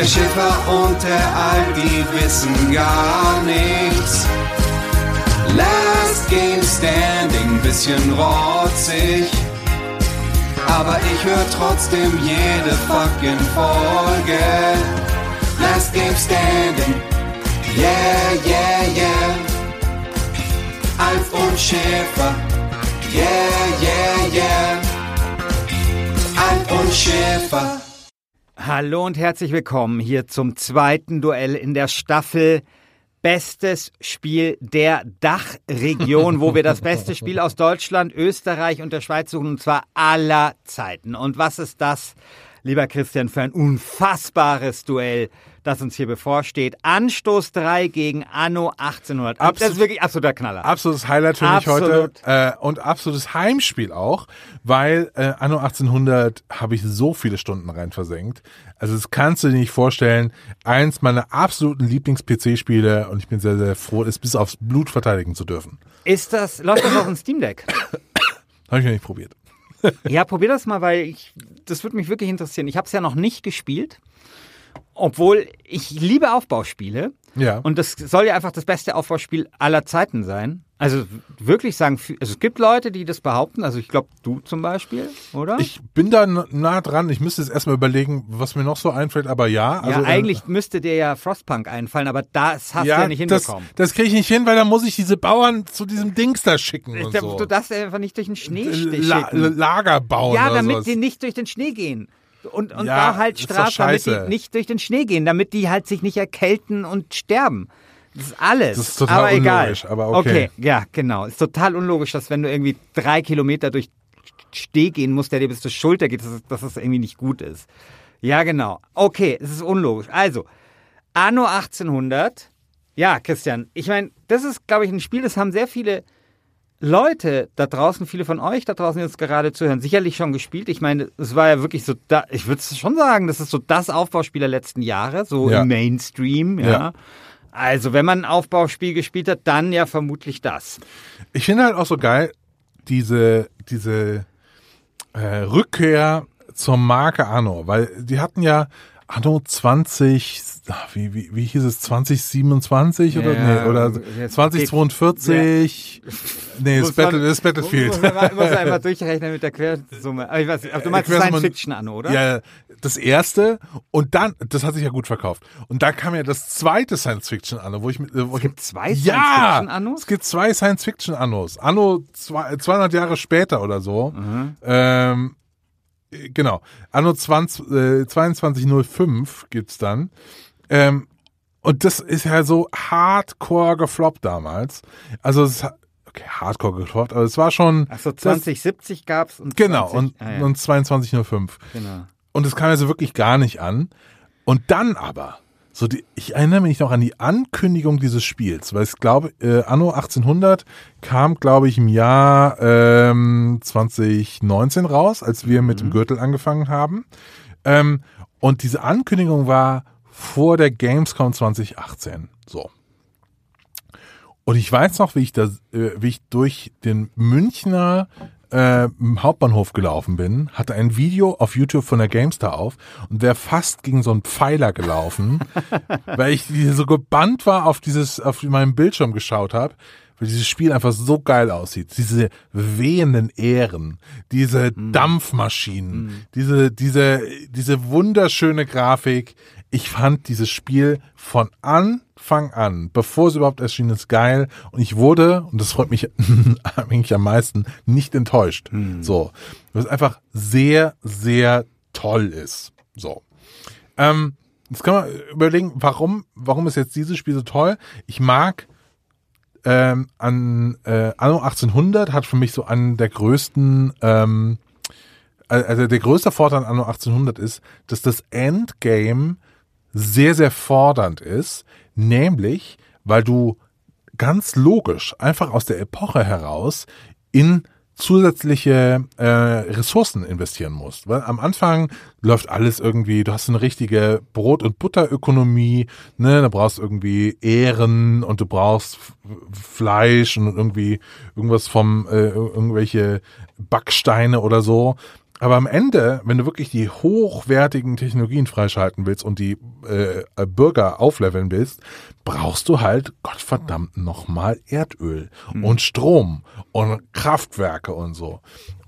Der Schiffer und der Alp, die wissen gar nichts. Last Game Standing, bisschen rotzig. Aber ich höre trotzdem jede fucking Folge. Last Game Standing, yeah, yeah, yeah. Alf und Schäfer, yeah, yeah, yeah. Alf und Schäfer. Hallo und herzlich willkommen hier zum zweiten Duell in der Staffel Bestes Spiel der Dachregion, wo wir das beste Spiel aus Deutschland, Österreich und der Schweiz suchen, und zwar aller Zeiten. Und was ist das, lieber Christian, für ein unfassbares Duell, das uns hier bevorsteht? Anstoß 3 gegen Anno 1800. das Absolut- ist wirklich absoluter Knaller. Absolutes Highlight für mich Absolut. heute äh, und absolutes Heimspiel auch, weil äh, Anno 1800 habe ich so viele Stunden rein versenkt. Also das kannst du dir nicht vorstellen. Eins meiner absoluten Lieblings-PC-Spiele und ich bin sehr, sehr froh, es bis aufs Blut verteidigen zu dürfen. Ist das, läuft das auf dem Steam Deck? Habe ich noch nicht probiert. Ja, probier das mal, weil ich, das würde mich wirklich interessieren. Ich habe es ja noch nicht gespielt, obwohl ich liebe Aufbauspiele. Ja. Und das soll ja einfach das beste Aufbauspiel aller Zeiten sein. Also wirklich sagen, also es gibt Leute, die das behaupten. Also ich glaube, du zum Beispiel, oder? Ich bin da nah dran. Ich müsste jetzt erstmal überlegen, was mir noch so einfällt, aber ja. Also, ja, eigentlich müsste dir ja Frostpunk einfallen, aber das hast äh, du ja nicht das, hinbekommen. das kriege ich nicht hin, weil dann muss ich diese Bauern zu diesem Dings da schicken und Da- so. Du darfst einfach nicht durch den Schnee La schicken. Lager bauen Ja, damit die nicht durch den Schnee gehen. Und, und Ja, da halt Strafe, damit die nicht durch den Schnee gehen, damit die halt sich nicht erkälten und sterben. Das ist alles. Das ist total aber egal. unlogisch, aber okay. ja, genau. Ist total unlogisch, dass wenn du irgendwie drei Kilometer durch Steh gehen musst, der dir bis zur Schulter geht, dass, dass das irgendwie nicht gut ist. Ja, genau. Okay, es ist unlogisch. Also, Anno 1800. Ja, Christian, ich meine, das ist, glaube ich, ein Spiel, das haben sehr viele Leute da draußen, viele von euch da draußen die jetzt gerade zuhören, sicherlich schon gespielt. Ich meine, es war ja wirklich so, da, ich würde schon sagen, das ist so das Aufbauspiel der letzten Jahre, so Ja. im Mainstream, ja. Ja. Also, wenn man ein Aufbauspiel gespielt hat, dann ja vermutlich das. Ich finde halt auch so geil, diese, diese äh, Rückkehr zur Marke Anno, weil die hatten ja Anno 20, ach, wie, wie, wie hieß es, 2027 oder, Ja, nee, oder jetzt 2042? Nee, das, Battle, das Battlefield. Muss man, muss man einfach durchrechnen mit der Quersumme. Aber ich weiß, nicht, aber du meinst Quersumme- Science Fiction an, oder? Ja, das erste und dann, das hat sich ja gut verkauft. Und dann kam ja das zweite Science-Fiction-Anno, wo ich mit, wo Es gibt zwei ja, Science-Fiction-Annos? es gibt zwei Science-Fiction-Annos. Anno zwei, 200 Jahre später oder so. Ähm, äh, genau. Anno 20, äh, 2205 gibt's dann. Ähm, und das ist ja so hardcore gefloppt damals. Also es hat, okay, hardcore gefloppt, aber es war schon Achso, das- 2070 gab's und genau 20, und, ah, ja, und 2205. genau. Und es kam ja so wirklich gar nicht an. Und dann aber, so die, ich erinnere mich noch an die Ankündigung dieses Spiels, weil ich glaube, äh, Anno 1800 kam, glaube ich, im Jahr ähm, 2019 raus, als wir mit dem Gürtel angefangen haben. Ähm, und diese Ankündigung war vor der Gamescom 2018. So. Und ich weiß noch, wie ich da, äh, wie ich durch den Münchner äh, Hauptbahnhof gelaufen bin, hatte ein Video auf YouTube von der GameStar auf und wäre fast gegen so einen Pfeiler gelaufen, weil ich so gebannt war auf dieses, auf meinem Bildschirm geschaut habe, weil dieses Spiel einfach so geil aussieht. Diese wehenden Ähren, diese Dampfmaschinen, diese, diese, diese wunderschöne Grafik. Ich fand dieses Spiel von Anfang an, bevor es überhaupt erschien, ist geil. Und ich wurde, und das freut mich eigentlich am meisten, nicht enttäuscht. So. Was einfach sehr, sehr toll ist. So. Ähm, jetzt kann man überlegen, warum, warum ist jetzt dieses Spiel so toll? Ich mag ähm, an äh, Anno 1800 hat für mich so einen der größten, ähm, also der größte Vorteil an Anno 1800 ist, dass das Endgame sehr, sehr fordernd ist, nämlich, weil du ganz logisch einfach aus der Epoche heraus in zusätzliche äh, Ressourcen investieren musst. Weil am Anfang läuft alles irgendwie, du hast eine richtige Brot- und Butterökonomie, ne, da brauchst irgendwie Ehren und du brauchst Fleisch und irgendwie irgendwas vom, äh, irgendwelche Backsteine oder so. Aber am Ende, wenn du wirklich die hochwertigen Technologien freischalten willst und die äh, Bürger aufleveln willst, brauchst du halt Gottverdammt nochmal Erdöl und Strom und Kraftwerke und so.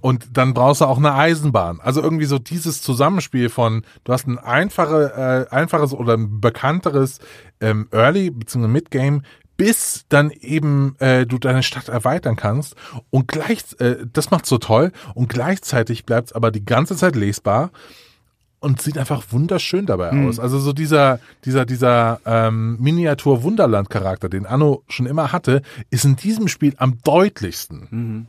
Und dann brauchst du auch eine Eisenbahn. Also irgendwie so dieses Zusammenspiel von, du hast ein einfache, äh, einfaches oder ein bekannteres ähm, Early bzw. Mid-Game, bis dann eben äh, du deine Stadt erweitern kannst und gleich äh, das macht so toll und gleichzeitig bleibt es aber die ganze Zeit lesbar und sieht einfach wunderschön dabei aus. Also so dieser dieser dieser ähm, Miniatur Wunderland Charakter, den Anno schon immer hatte, ist in diesem Spiel am deutlichsten.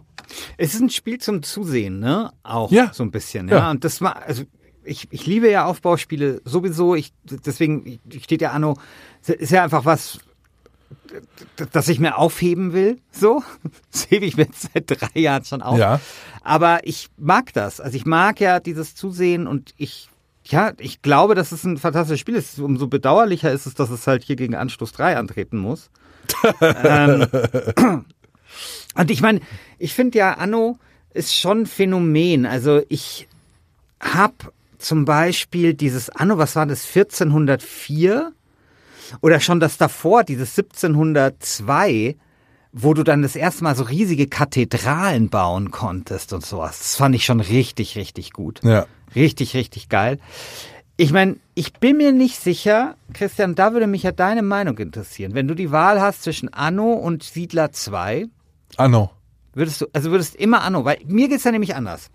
Es ist ein Spiel zum Zusehen, ne? Auch Ja. so ein bisschen, ja. Ja. Und das war, also ich, ich liebe ja Aufbauspiele sowieso. Ich, deswegen steht ja Anno, ist ja einfach was, das ich mir aufheben will. So, das hebe ich mir seit drei Jahren schon auf. Ja. Aber ich mag das. Also ich mag ja dieses Zusehen und ich, ja, ich glaube, dass es ein fantastisches Spiel ist. Umso bedauerlicher ist es, dass es halt hier gegen Anstoß 3 antreten muss. ähm, und ich meine, ich finde ja, Anno ist schon ein Phänomen. Also ich habe zum Beispiel dieses Anno, was war das, 1404? Oder schon das davor, dieses 1702, wo du dann das erste Mal so riesige Kathedralen bauen konntest und sowas. Das fand ich schon richtig, richtig gut. Ja. Richtig, richtig geil. Ich meine, ich bin mir nicht sicher, Christian, da würde mich ja deine Meinung interessieren. Wenn du die Wahl hast zwischen Anno und Siedler 2, Anno. Würdest du, also würdest immer Anno, weil mir geht's ja nämlich anders.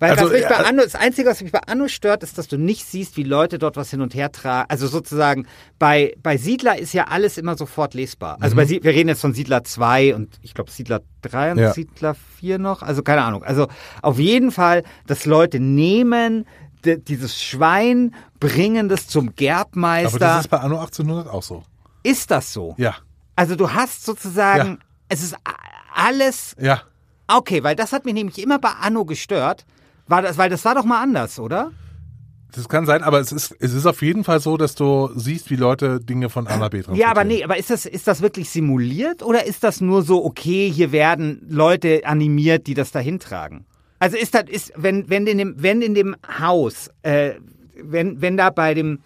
Weil Also, was mich bei äh, Anno, das Einzige, was mich bei Anno stört, ist, dass du nicht siehst, wie Leute dort was hin und her tragen. Also sozusagen, bei, bei Siedler ist ja alles immer sofort lesbar. Also bei Sie wir reden jetzt von Siedler 2 und ich glaube Siedler 3 und Mhm. Ja. Siedler 4 noch. Also keine Ahnung. Also auf jeden Fall, dass Leute nehmen, dieses Schwein, bringen das zum Gerbmeister. Aber das ist bei Anno 1800 auch so. ist das so? Ja. Also du hast sozusagen, Ja. es ist alles Ja. Okay, weil das hat mich nämlich immer bei Anno gestört. War das, weil das war doch mal anders, oder? Das kann sein, aber es ist, es ist auf jeden Fall so, dass du siehst, wie Leute Dinge von A nach B transportieren. Ja, aber nee, aber ist das, ist das wirklich simuliert oder ist das nur so, okay, hier werden Leute animiert, die das dahin tragen? Also ist das, ist, wenn, wenn in dem, wenn in dem Haus, äh, wenn, wenn da bei dem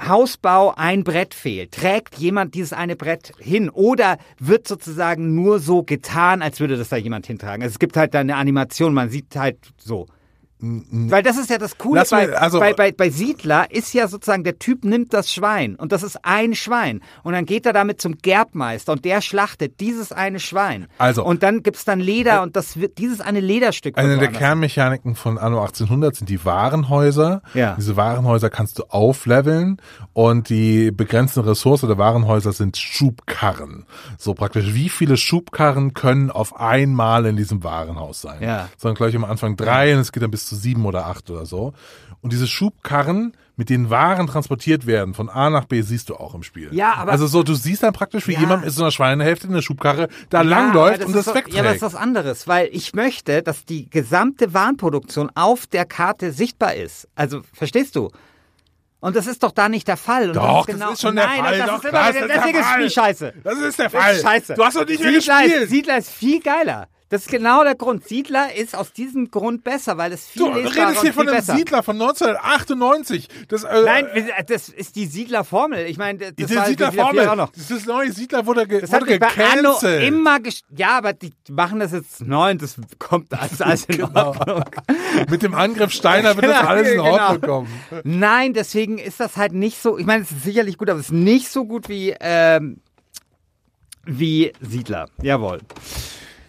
Hausbau ein Brett fehlt, trägt jemand dieses eine Brett hin oder wird sozusagen nur so getan, als würde das da jemand hintragen? Also es gibt halt da eine Animation, man sieht halt so. Weil das ist ja das Coole Lass bei, also bei, bei, bei Siedler ist ja sozusagen, der Typ nimmt das Schwein und das ist ein Schwein. Und dann geht er damit zum Gerbmeister und der schlachtet dieses eine Schwein. Also, und dann gibt es dann Leder äh, und das wird dieses eine Lederstück. Eine der Kernmechaniken von Anno 1800 sind die Warenhäuser. Ja. Diese Warenhäuser kannst du aufleveln und die begrenzte Ressource der Warenhäuser sind Schubkarren. So praktisch, wie viele Schubkarren können auf einmal in diesem Warenhaus sein? Ja. Sondern gleich am Anfang drei und es geht ein bisschen zu sieben oder acht oder so. Und diese Schubkarren, mit denen Waren transportiert werden, von A nach B, siehst du auch im Spiel. Ja, aber. Also so, du siehst dann praktisch, wie ja. jemand in so einer Schweinehälfte in der Schubkarre da ja, langläuft das und das so, wegträgt. Ja, das ist was anderes, weil ich möchte, dass die gesamte Warenproduktion auf der Karte sichtbar ist. Also, verstehst du? Und das ist doch da nicht der Fall. Und doch, das ist, genau, das ist schon nein, der Fall. Das, doch, ist, immer, das, das ist, der Fall. Spiel scheiße. Das ist der Fall. Ist scheiße. Du hast doch nicht mehr gespielt. Siedler ist viel geiler. Das ist genau der Grund. Siedler ist aus diesem Grund besser, weil es viel Du lesbarer redest hier von einem besser. Siedler von 1998. Das, äh, Nein, das ist die Siedlerformel. Ich meine, das diese war Siedler Siedler 4 auch Formel. noch. Das neue Siedler wurde, ge Das hat wurde mich bei Anno gecancelt. immer Ja, aber die machen das jetzt neu und das kommt alles, alles in Genau. Ordnung. Mit dem Angriff Steiner wird das Genau, alles in genau. Ordnung kommen. Nein, deswegen ist das halt nicht so. Ich meine, es ist sicherlich gut, aber es ist nicht so gut wie, ähm, wie Siedler. Jawohl.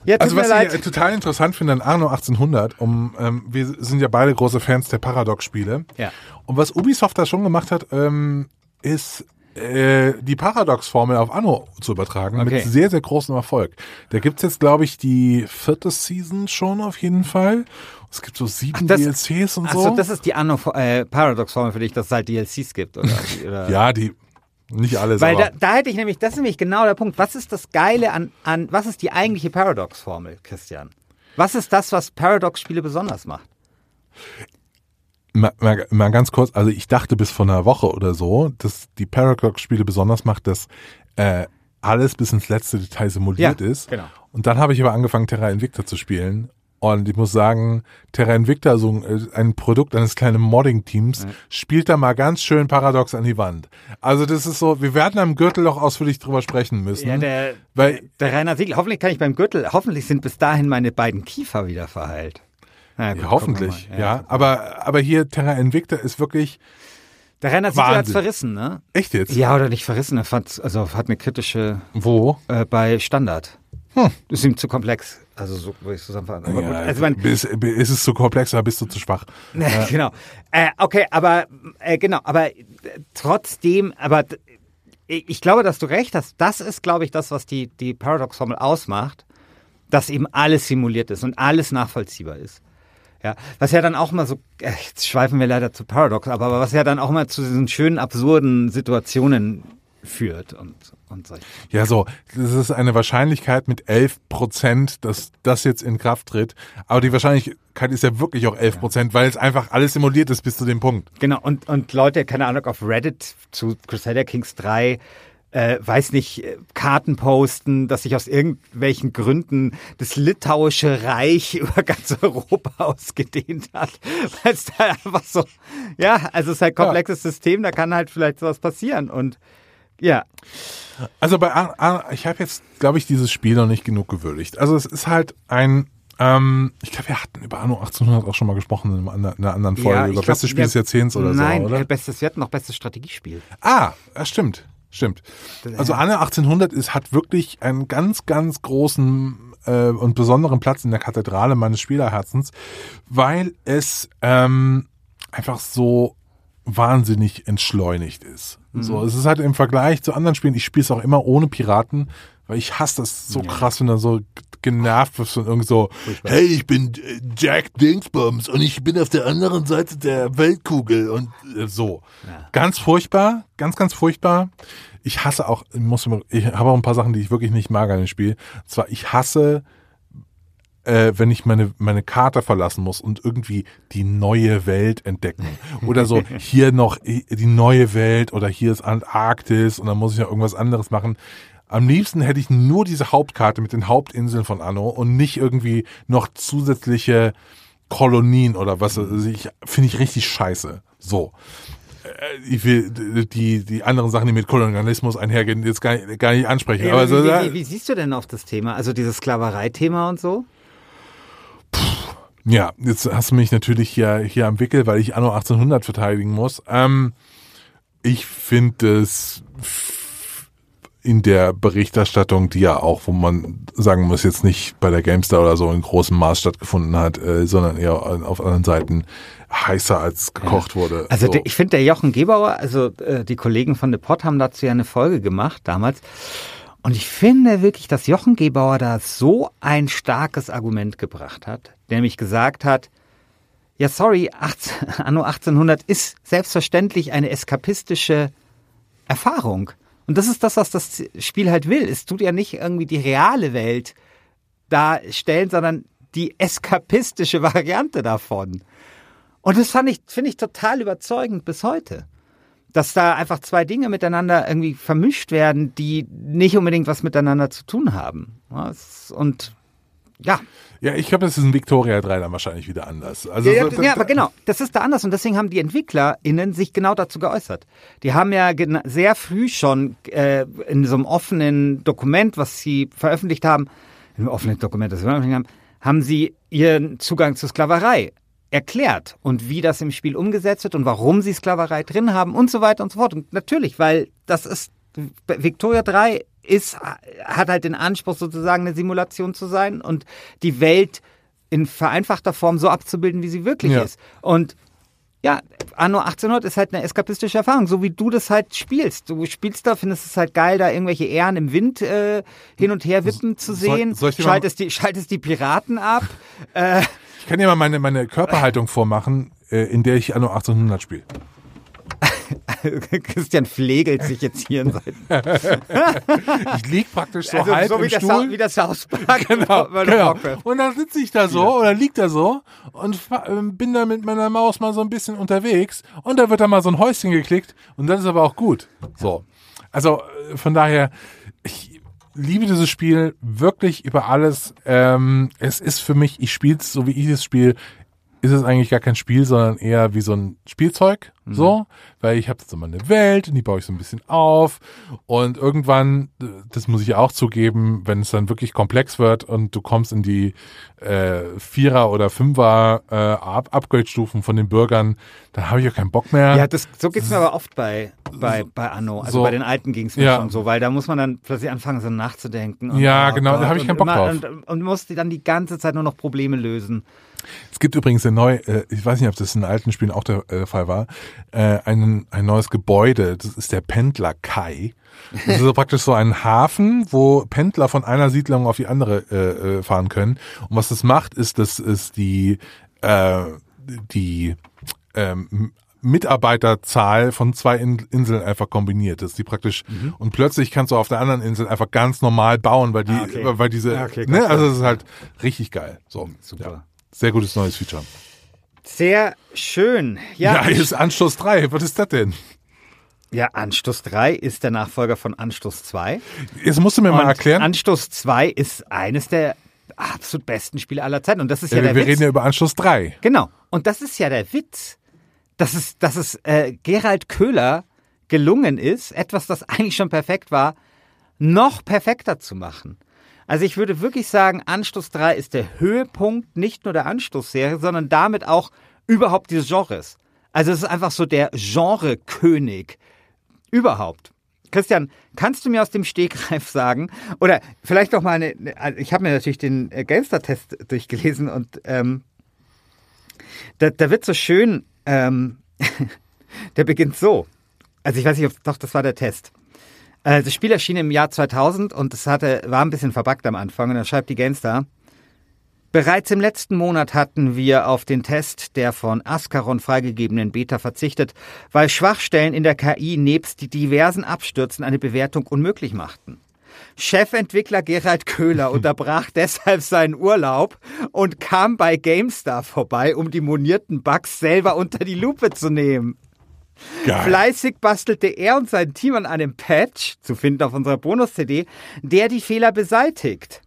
Ja, Also was leid. ich äh, total interessant finde an Arno 1800, um, ähm, wir sind ja beide große Fans der Paradox-Spiele. Ja. Und was Ubisoft da schon gemacht hat, ähm, ist äh, die Paradox-Formel auf Anno zu übertragen Okay. mit sehr, sehr großem Erfolg. Da gibt's jetzt, glaube ich, die vierte Season schon auf jeden Fall. Es gibt so sieben das- DLCs und so. Achso, das ist die Anno äh, Paradox-Formel für dich, dass es halt DLCs gibt. Oder? ja, die, nicht alles, Weil da, da hätte ich nämlich, das ist nämlich genau der Punkt. Was ist das Geile an, an was ist die eigentliche Paradox-Formel, Christian? Was ist das, was Paradox-Spiele besonders macht? mal, mal, mal ganz kurz, also ich dachte bis vor einer Woche oder so, dass die Paradox-Spiele besonders macht, dass äh, alles bis ins letzte Detail simuliert Ja, ist. genau. Und dann habe ich aber angefangen, Terra Invicta zu spielen. Und ich muss sagen, Terra Invicta, also ein- ein Produkt eines kleinen Modding-Teams, spielt da mal ganz schön paradox an die Wand. Also das ist so, wir werden am Gürtelloch ausführlich drüber sprechen müssen. Ja, der, weil der Rainer Siegel, hoffentlich kann ich beim Gürtel, hoffentlich sind bis dahin meine beiden Kiefer wieder verheilt. Na gut, ja, hoffentlich, ja. mal. Aber, aber hier Terra Invicta ist wirklich, Der Rainer Siegel hat Wahnsinn. verrissen, ne? echt jetzt? Ja, oder nicht verrissen, er fand, also hat eine kritische Wo? äh, bei Standard. Hm. Ist ihm zu komplex. Also so würde ich zusammenfassen. Aber Ja, gut, also man, ist, ist es zu komplex oder bist du zu schwach? genau. Äh, okay, aber äh, genau, aber äh, trotzdem, aber ich glaube, dass du recht hast. Das ist, glaube ich, das, was die, die Paradox-Formel ausmacht, dass eben alles simuliert ist und alles nachvollziehbar ist. Ja, was ja dann auch mal so, äh, jetzt schweifen wir leider zu Paradox, aber was ja dann auch mal zu diesen schönen, absurden Situationen führt und, und solche. Ja, so, das ist eine Wahrscheinlichkeit mit 11 Prozent, dass das jetzt in Kraft tritt. Aber die Wahrscheinlichkeit ist ja wirklich auch 11 Prozent, weil es einfach alles simuliert ist bis zu dem Punkt. Genau, und, und Leute, keine Ahnung, auf Reddit zu Crusader Kings 3, äh, weiß nicht, äh, Karten posten, dass sich aus irgendwelchen Gründen das litauische Reich über ganz Europa ausgedehnt hat. Weil es da einfach so, ja, also es ist halt ein komplexes System, da kann halt vielleicht sowas passieren. Und ja, Also bei, A- A- ich habe jetzt, glaube ich, dieses Spiel noch nicht genug gewürdigt. Also es ist halt ein, ähm, ich glaube, wir hatten über Anno 1800 auch schon mal gesprochen in einer anderen- in einer anderen Folge, ja, über glaub, beste Spiel des ja, Jahrzehnts oder nein, so, oder? äh, bestes, wir hatten noch bestes Strategiespiel. Ah, stimmt, stimmt. Also Anne 1800 ist, hat wirklich einen ganz, ganz großen äh, und besonderen Platz in der Kathedrale meines Spielerherzens, weil es ähm, einfach so wahnsinnig entschleunigt ist. So, es ist halt im Vergleich zu anderen Spielen, ich spiele es auch immer ohne Piraten, weil ich hasse das so krass, wenn du so genervt wirst und irgend so, hey, ich bin äh, Jack Dingsbums und ich bin auf der anderen Seite der Weltkugel und äh, so. Ganz furchtbar, ganz, ganz furchtbar. Ich hasse auch, ich muss, ich habe auch ein paar Sachen, die ich wirklich nicht mag an dem Spiel. Und zwar, ich hasse äh, wenn ich meine, meine Karte verlassen muss und irgendwie die neue Welt entdecken. Oder so, hier noch die neue Welt oder hier ist Antarktis und dann muss ich noch irgendwas anderes machen. Am liebsten hätte ich nur diese Hauptkarte mit den Hauptinseln von Anno und nicht irgendwie noch zusätzliche Kolonien oder was. Also ich finde ich richtig scheiße. So. Äh, Ich will die, die anderen Sachen, die mit Kolonialismus einhergehen, jetzt gar nicht, gar nicht ansprechen. Ja, Aber aber so, wie, wie, wie siehst du denn auf das Thema? Also dieses Sklaverei-Thema und so? Ja, jetzt hast du mich natürlich hier, hier am Wickel, weil ich Anno 1800 verteidigen muss. Ähm, ich finde es in der Berichterstattung, die ja auch, wo man sagen muss, jetzt nicht bei der GameStar oder so in großem Maß stattgefunden hat, äh, sondern eher auf anderen Seiten heißer als gekocht wurde. Also so. der, ich finde, der Jochen Gebauer, also äh, die Kollegen von The Pod haben dazu ja eine Folge gemacht damals. Und ich finde wirklich, dass Jochen Gebauer da so ein starkes Argument gebracht hat, nämlich gesagt hat, ja, sorry, 18, Anno 1800 ist selbstverständlich eine eskapistische Erfahrung. Und das ist das, was das Spiel halt will. Es tut ja nicht irgendwie die reale Welt darstellen, sondern die eskapistische Variante davon. Und das fand ich, finde ich total überzeugend bis heute. Dass da einfach zwei Dinge miteinander irgendwie vermischt werden, die nicht unbedingt was miteinander zu tun haben. Und ja. Ja, ich glaube, das ist in Victoria 3 dann wahrscheinlich wieder anders. Also ja, so, ja, aber genau, das ist da anders und deswegen haben die EntwicklerInnen sich genau dazu geäußert. Die haben ja sehr früh schon äh, in so einem offenen Dokument, was sie veröffentlicht haben, in einem offenen Dokument, das sie veröffentlicht haben, haben sie ihren Zugang zur Sklaverei erklärt und wie das im Spiel umgesetzt wird und warum sie Sklaverei drin haben und so weiter und so fort. Und natürlich, weil das ist Victoria 3 ist, hat halt den Anspruch, sozusagen eine Simulation zu sein und die Welt in vereinfachter Form so abzubilden, wie sie wirklich ja. ist. Und ja, Anno 1800 ist halt eine eskapistische Erfahrung, so wie du das halt spielst. Du spielst da, findest es halt geil, da irgendwelche Ähren im Wind äh, hin und her wippen zu sehen. Soll, soll schaltest, die, schaltest die Piraten ab. äh, ich kann dir mal meine, meine Körperhaltung vormachen, äh, in der ich Anno 1800 spiele. Christian pflegelt sich jetzt hier in seinen. ich liege praktisch so also halb so wie im das Stuhl. wie das Hauspark. Genau, genau. Und dann sitze ich da so ja. oder lieg da so und ähm, bin da mit meiner Maus mal so ein bisschen unterwegs und da wird da mal so ein Häuschen geklickt und dann ist aber auch gut. So. Also äh, von daher, ich liebe dieses Spiel wirklich über alles. Ähm, es ist für mich, ich spiele es so wie ich es spiele, ist es eigentlich gar kein Spiel, sondern eher wie so ein Spielzeug, mhm. so, weil ich habe jetzt immer eine Welt und die baue ich so ein bisschen auf und irgendwann, das muss ich auch zugeben, wenn es dann wirklich komplex wird und du kommst in die äh, Vierer- oder Fünfer äh, Upgrade-Stufen von den Bürgern, dann habe ich auch keinen Bock mehr. Ja, das, so geht's mir aber oft bei, bei, bei Anno, also so, bei den alten ging es mir ja. schon so, weil da muss man dann plötzlich anfangen, so nachzudenken. Und, ja, oh genau, Gott, da habe ich keinen Bock immer, drauf. Und, und musst dann die ganze Zeit nur noch Probleme lösen. Es gibt übrigens eine neue, äh, ich weiß nicht, ob das in alten Spielen auch der äh, Fall war, äh, ein, ein neues Gebäude, das ist der Pendler Kai. Das ist so praktisch so ein Hafen, wo Pendler von einer Siedlung auf die andere fahren können. Und was das macht, ist, dass es die, äh, die ähm, Mitarbeiterzahl von zwei Inseln einfach kombiniert ist, die praktisch mhm. und plötzlich kannst du auf der anderen Insel einfach ganz normal bauen, weil die, ah, okay. weil diese, ah, okay, ne, also es ist halt richtig geil. So, super. Ja. Sehr gutes neues Feature. Sehr schön. Ja, ja ist Anstoß 3. Was ist das denn? Ja, Anstoß 3 ist der Nachfolger von Anstoß 2. Jetzt musst du mir Und mal erklären. Anstoß 2 ist eines der absolut besten Spiele aller Zeiten. Und das ist ja, ja der wir Witz. reden ja über Anstoß 3. Genau. Und das ist ja der Witz. Dass es, dass es äh, Gerald Köhler gelungen ist, etwas, das eigentlich schon perfekt war, noch perfekter zu machen. Also ich würde wirklich sagen, Anstoß 3 ist der Höhepunkt nicht nur der Anstoßserie, sondern damit auch überhaupt dieses Genres. Also es ist einfach so der Genre-König überhaupt. Christian, kannst du mir aus dem Stegreif sagen, oder vielleicht noch mal eine, also ich habe mir natürlich den äh, Gamester-Test durchgelesen und ähm, da, da wird so schön, ähm, der beginnt so. Also ich weiß nicht, ob, doch, das war der Test. Äh, das Spiel erschien im Jahr 2000 und es hatte, war ein bisschen verbuggt am Anfang. Und dann schreibt die Gamestar, Bereits im letzten Monat hatten wir auf den Test der von Ascaron freigegebenen Beta verzichtet, weil Schwachstellen in der KI nebst die diversen Abstürzen eine Bewertung unmöglich machten. Chefentwickler Gerald Köhler unterbrach deshalb seinen Urlaub und kam bei GameStar vorbei, um die monierten Bugs selber unter die Lupe zu nehmen. Geil. Fleißig bastelte er und sein Team an einem Patch, zu finden auf unserer Bonus-CD, der die Fehler beseitigt.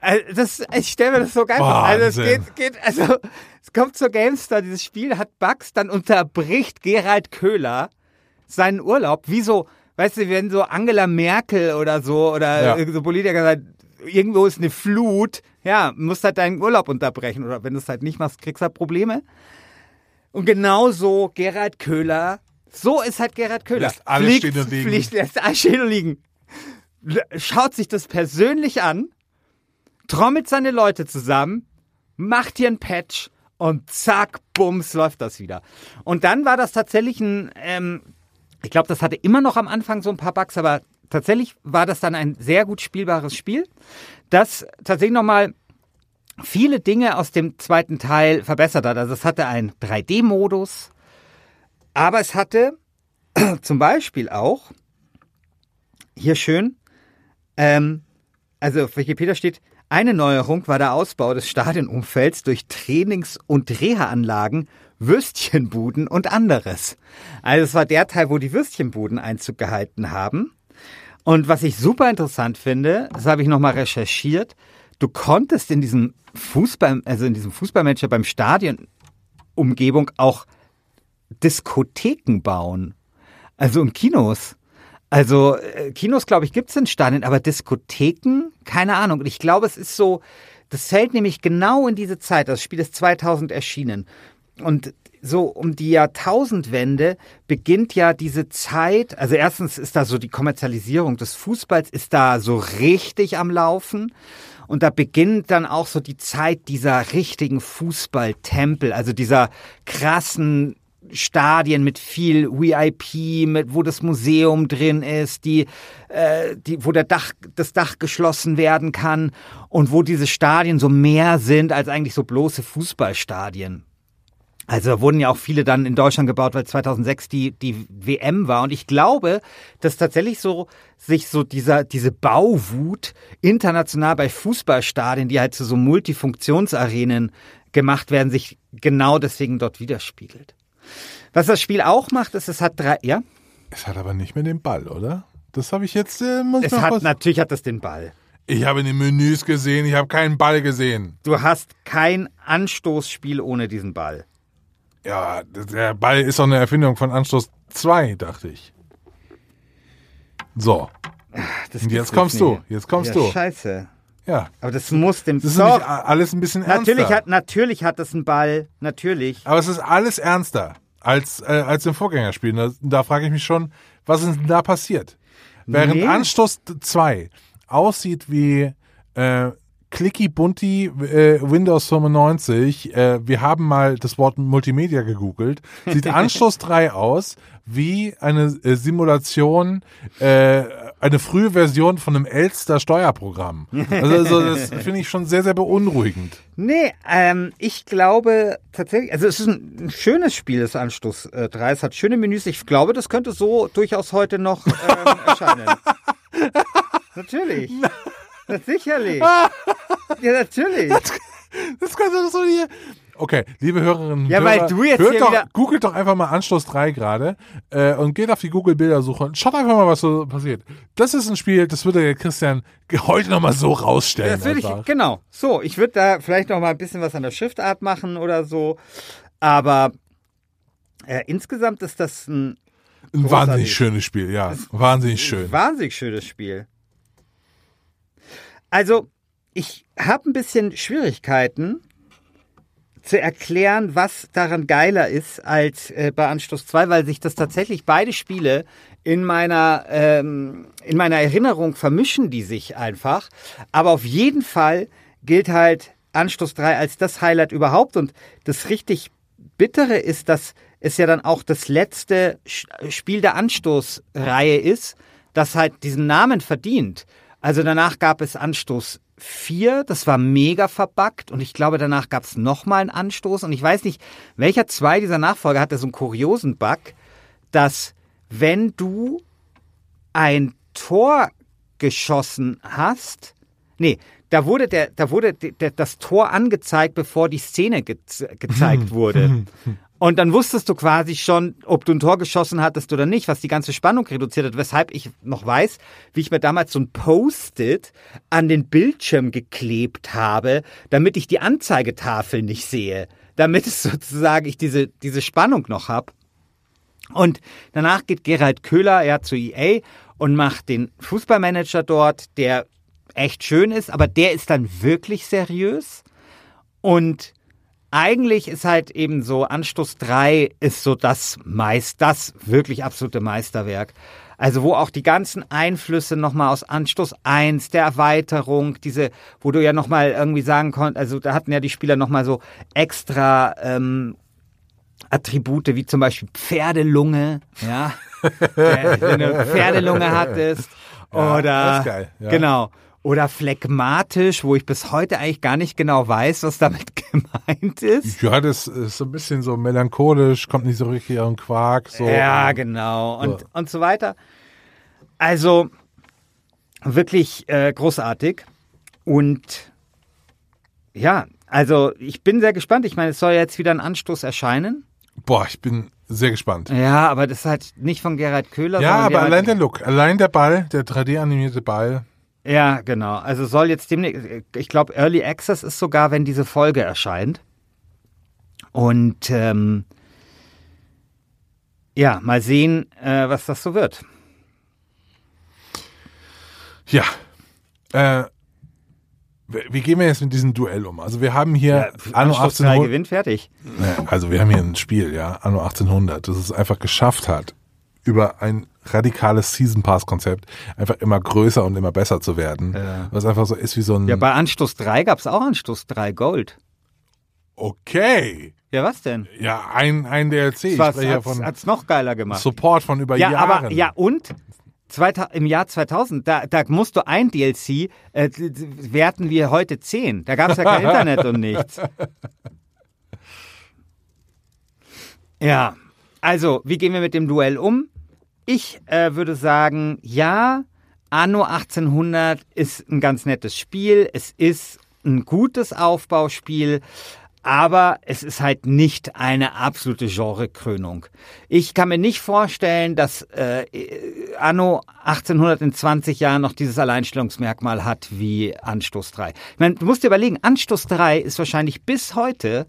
Also das, ich stelle mir das so geil vor. Also es geht, geht, also es kommt zur GameStar, dieses Spiel hat Bugs, dann unterbricht Gerald Köhler seinen Urlaub, wie so, weißt du, wenn so Angela Merkel oder so oder ja. so Politiker sagen, irgendwo ist eine Flut, ja, musst halt deinen Urlaub unterbrechen oder wenn du es halt nicht machst, kriegst du halt Probleme. Und genauso Gerhard Köhler. So ist halt Gerhard Köhler. Lässt alles stehen und liegen. Lässt alles stehen und liegen. Schaut sich das persönlich an, trommelt seine Leute zusammen, macht hier ein Patch und zack, bums, läuft das wieder. Und dann war das tatsächlich ein, ähm, ich glaube, das hatte immer noch am Anfang so ein paar Bugs, aber tatsächlich war das dann ein sehr gut spielbares Spiel, das tatsächlich nochmal viele Dinge aus dem zweiten Teil verbessert hat. Also es hatte einen 3D-Modus, aber es hatte zum Beispiel auch, hier schön, ähm, also auf Wikipedia steht, eine Neuerung war der Ausbau des Stadionumfelds durch Trainings- und Reha-Anlagen, Würstchenbuden und anderes. Also es war der Teil, wo die Würstchenbuden Einzug gehalten haben. Und was ich super interessant finde, das habe ich nochmal recherchiert, du konntest in diesem Fußball, also in diesem Fußballmanager beim Stadion Umgebung auch Diskotheken bauen. Also in Kinos. Also äh, Kinos, glaube ich, gibt es in Stadien, aber Diskotheken, keine Ahnung. Und ich glaube, es ist so, das fällt nämlich genau in diese Zeit. Das Spiel ist 2000 erschienen. Und so um die Jahrtausendwende beginnt ja diese Zeit, also erstens ist da so die Kommerzialisierung des Fußballs ist da so richtig am Laufen. Und da beginnt dann auch so die Zeit dieser richtigen Fußballtempel, also dieser krassen Stadien mit viel VIP, mit wo das Museum drin ist, die, äh, die, wo der Dach, das Dach geschlossen werden kann und wo diese Stadien so mehr sind als eigentlich so bloße Fußballstadien. Also wurden ja auch viele dann in Deutschland gebaut, weil 2006 die, die WM war. Und ich glaube, dass tatsächlich so sich so dieser, diese Bauwut international bei Fußballstadien, die halt zu so Multifunktionsarenen gemacht werden, sich genau deswegen dort widerspiegelt. Was das Spiel auch macht, ist, es hat drei, ja? Es hat aber nicht mehr den Ball, oder? Das habe ich jetzt, äh, muss Es noch hat, was- natürlich hat es den Ball. Ich habe in den Menüs gesehen, ich habe keinen Ball gesehen. Du hast kein Anstoßspiel ohne diesen Ball. Ja, der Ball ist doch eine Erfindung von Anstoß 2, dachte ich. So, Das Und jetzt kommst du, jetzt kommst ja, du. Scheiße. ja. Aber das muss dem Das ist Doch, alles ein bisschen ernster. natürlich hat natürlich hat es einen Ball, natürlich. Aber es ist alles ernster als, äh, als im Vorgängerspiel. Da, da frage ich mich schon, was ist denn da passiert? Während Nee. Anstoß 2 aussieht wie äh, Clicky Bunti äh, Windows 95, äh, wir haben mal das Wort Multimedia gegoogelt, sieht Anstoß 3 aus wie eine äh, Simulation, äh, eine frühe Version von einem Elster Steuerprogramm. Also, also das finde ich schon sehr, sehr beunruhigend. Nee, ähm, ich glaube tatsächlich, also es ist ein, ein schönes Spiel, das äh, 3. Es hat schöne Menüs. Ich glaube, das könnte so durchaus heute noch ähm, erscheinen. natürlich. Sicherlich. ja, natürlich. Das kannst du doch so hier. Okay, liebe Hörerinnen und Ja, Hörer, weil du jetzt hört doch, googelt doch einfach mal Anstoß 3 gerade äh, und geht auf die Google-Bildersuche und schaut einfach mal, was so passiert. Das ist ein Spiel, das würde der Christian heute nochmal so rausstellen. Das würde ich, genau. So, ich würde da vielleicht noch mal ein bisschen was an der Schriftart machen oder so. Aber äh, insgesamt ist das ein Ein wahnsinnig schönes Spiel, ja. Wahnsinnig schön. Wahnsinnig schönes Spiel. Also, ich habe ein bisschen Schwierigkeiten zu erklären, was daran geiler ist als äh, bei Anstoß 2, weil sich das tatsächlich beide Spiele in meiner, ähm, in meiner Erinnerung vermischen die sich einfach. Aber auf jeden Fall gilt halt Anstoß 3 als das Highlight überhaupt. Und das richtig Bittere ist, dass es ja dann auch das letzte Spiel der Anstoßreihe ist, das halt diesen Namen verdient. Also danach gab es Anstoß 4, das war mega verbuggt und ich glaube, danach gab es nochmal einen Anstoß und ich weiß nicht, welcher zwei dieser Nachfolger hatte so einen kuriosen Bug, dass wenn du ein Tor geschossen hast, nee, da wurde der, da wurde de- der, das Tor angezeigt, bevor die Szene ge gezeigt wurde. Und dann wusstest du quasi schon, ob du ein Tor geschossen hattest oder nicht, was die ganze Spannung reduziert hat, weshalb ich noch weiß, wie ich mir damals so ein Post-it an den Bildschirm geklebt habe, damit ich die Anzeigetafel nicht sehe, damit es sozusagen ich diese, diese Spannung noch hab. Und danach geht Gerald Köhler ja zu EA und macht den Fußballmanager dort, der echt schön ist, aber der ist dann wirklich seriös. Und eigentlich ist halt eben so, Anstoß 3 ist so das meist, das wirklich absolute Meisterwerk. Also wo auch die ganzen Einflüsse nochmal aus Anstoß 1, der Erweiterung, diese, wo du ja nochmal irgendwie sagen konntest, also da hatten ja die Spieler nochmal so extra ähm, Attribute wie zum Beispiel Pferdelunge, ja, wenn du eine Pferdelunge hattest Ja, oder das ist geil, ja. genau Oder phlegmatisch, wo ich bis heute eigentlich gar nicht genau weiß, was damit gemeint ist. Ja, das ist so ein bisschen so melancholisch, kommt nicht so richtig den Quark. So. Ja, genau. Und, und so weiter. Also wirklich äh, großartig. Und ja, also ich bin sehr gespannt. Ich meine, es soll jetzt wieder ein Anstoß erscheinen. Boah, ich bin sehr gespannt. Ja, aber das ist halt nicht von Gerhard Köhler. Ja, aber der allein der Look, allein der Ball, der 3D-animierte Ball. Ja, genau. Also soll jetzt demnächst, ich glaube, Early Access ist sogar, wenn diese Folge erscheint. Und ähm, ja, mal sehen, äh, was das so wird. Ja. Äh, wie gehen wir jetzt mit diesem Duell um? Also wir haben hier Anno Anstoß 3 1800. gewinnt, fertig. Ja, Also wir haben hier ein Spiel, ja, Anno 1800, das es einfach geschafft hat, über ein radikales Season Pass Konzept einfach immer größer und immer besser zu werden. Was einfach so ist wie so ein Ja, bei Anstoß 3 gab es auch Anstoß 3 Gold. Okay. Ja, was denn? Ja, ein, ein DLC. Was ja hat's, von hat's noch geiler gemacht. Support von über ja, Jahren. aber ja und 2000, im Jahr 2000, da, da musst du ein DLC, äh, werten wir heute 10. Da gab es ja kein Internet und nichts. Ja, also, wie gehen wir mit dem Duell um? Ich äh, würde sagen, ja, Anno 1800 ist ein ganz nettes Spiel. Es ist ein gutes Aufbauspiel, aber es ist halt nicht eine absolute Genrekrönung. Ich kann mir nicht vorstellen, dass äh, Anno 1800 in 20 Jahren noch dieses Alleinstellungsmerkmal hat wie Anstoß 3. Ich meine, du musst dir überlegen, Anstoß 3 ist wahrscheinlich bis heute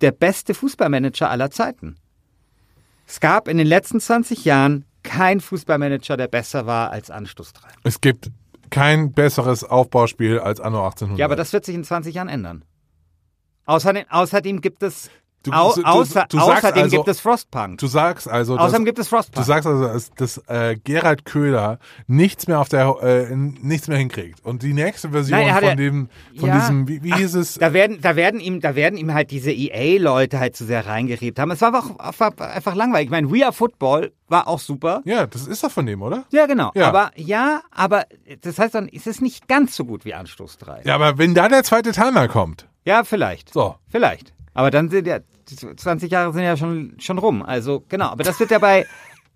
der beste Fußballmanager aller Zeiten. Es gab in den letzten 20 Jahren kein Fußballmanager, der besser war als Anstoß 3. Es gibt kein besseres Aufbauspiel als Anno 1800. Ja, aber das wird sich in 20 Jahren ändern. Außerdem, außerdem gibt es Du- au, du- du- außer, du sagst außerdem also- gibt es Frostpunk. Du sagst also, dass, Außerdem gibt es du Frostpunk. sagst also, dass, dass äh, Gerald Köhler nichts mehr auf der äh, nichts mehr hinkriegt und die nächste Version Nein, von ja- dem von Ja. diesem wie, wie hieß es da werden, da werden ihm, da werden ihm halt diese EA-Leute halt zu sehr reingerebt haben. Es war einfach, war einfach langweilig. Ich meine, We Are Football war auch super. ja, das ist doch von dem, oder? Ja, genau. Ja. Aber ja, aber das heißt dann, es ist nicht ganz so gut wie Anstoß 3. Ja, aber wenn da der zweite Teil mal kommt. Ja, vielleicht. So. Vielleicht. Aber dann sind ja, 20 Jahre sind ja schon, schon rum. Also, genau. Aber das wird ja bei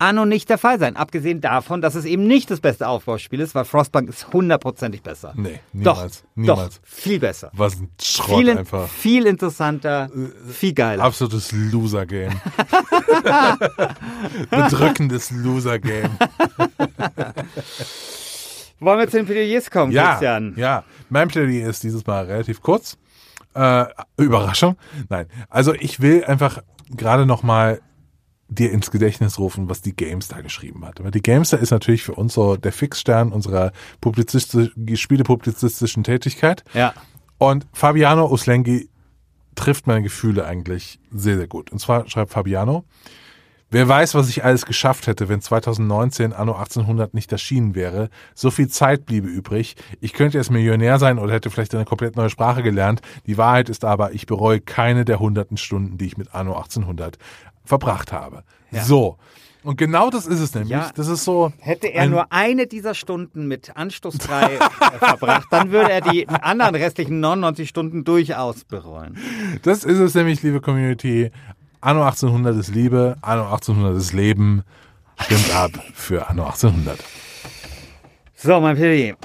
Anno nicht der Fall sein. Abgesehen davon, dass es eben nicht das beste Aufbauspiel ist, weil Frostbank ist hundertprozentig besser. Nee, Doch, niemals, niemals. doch, viel besser. Was ein Schrott Viel, in- einfach. viel interessanter, viel geiler. Absolutes Loser-Game. Bedrückendes Loser-Game. Wollen wir zu den Plädoyers kommen, Ja, Christian? ja. Mein Plädoyer ist dieses Mal relativ kurz. Äh, Überraschung. Nein. Also ich will einfach gerade noch mal dir ins Gedächtnis rufen, was die GameStar geschrieben hat. Aber die GameStar ist natürlich für uns so der Fixstern unserer publizistisch, spielepublizistischen Tätigkeit. Ja. Und Fabiano Uslengi trifft meine Gefühle eigentlich sehr, sehr gut. Und zwar schreibt Fabiano, wer weiß, was ich alles geschafft hätte, wenn 2019 Anno 1800 nicht erschienen wäre. So viel Zeit bliebe übrig. Ich könnte jetzt Millionär sein oder hätte vielleicht eine komplett neue Sprache gelernt. Die Wahrheit ist aber, ich bereue keine der hunderten Stunden, die ich mit Anno 1800 verbracht habe. So. Und genau das ist es nämlich. Ja. Das ist so. Hätte er ein- nur eine dieser Stunden mit Anstoß 3 äh, verbracht, dann würde er die anderen restlichen 99 Stunden durchaus bereuen. Das ist es nämlich, liebe Community. Anno 1800 ist Liebe, Anno 1800 ist Leben. Stimmt ab für Anno 1800. So, mein Plädoyer.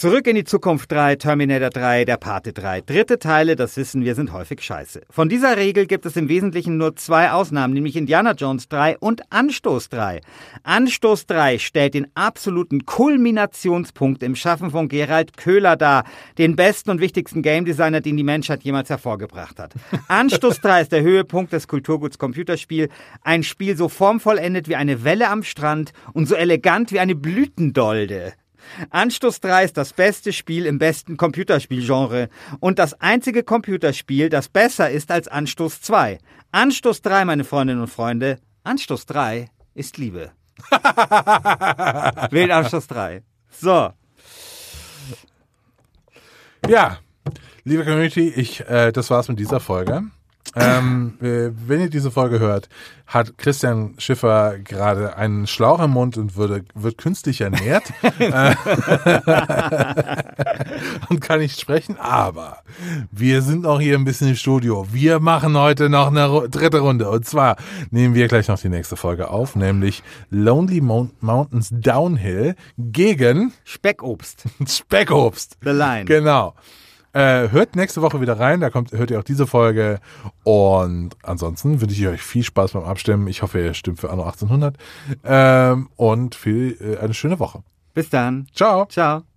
Zurück in die Zukunft 3, Terminator 3, der Pate 3. Dritte Teile, das wissen wir, sind häufig scheiße. Von dieser Regel gibt es im Wesentlichen nur zwei Ausnahmen, nämlich Indiana Jones 3 und Anstoß 3. Anstoß 3 stellt den absoluten Kulminationspunkt im Schaffen von Gerald Köhler dar, den besten und wichtigsten Game Designer, den die Menschheit jemals hervorgebracht hat. Anstoß 3 ist der Höhepunkt des Kulturguts Computerspiel, ein Spiel so formvollendet wie eine Welle am Strand und so elegant wie eine Blütendolde. Anstoß 3 ist das beste Spiel im besten Computerspielgenre und das einzige Computerspiel, das besser ist als Anstoß 2. Anstoß 3, meine Freundinnen und Freunde, Anstoß 3 ist Liebe. Wählt Anstoß 3. So, Ja, liebe Community, ich, äh, das war's mit dieser Folge. Ähm, äh, wenn ihr diese Folge hört, hat Christian Schiffer gerade einen Schlauch im Mund und würde, wird künstlich ernährt Äh, und kann nicht sprechen, aber wir sind noch hier ein bisschen im Studio. Wir machen heute noch eine Ru- dritte Runde und zwar nehmen wir gleich noch die nächste Folge auf, nämlich Lonely Mount Mountains Downhill gegen Speckobst. Speckobst. The Line. Genau. Äh, hört nächste Woche wieder rein, da kommt, hört ihr auch diese Folge. Und ansonsten wünsche ich euch viel Spaß beim Abstimmen. Ich hoffe, ihr stimmt für Anno 1800. Ähm, und viel, äh, eine schöne Woche. Bis dann. Ciao. Ciao.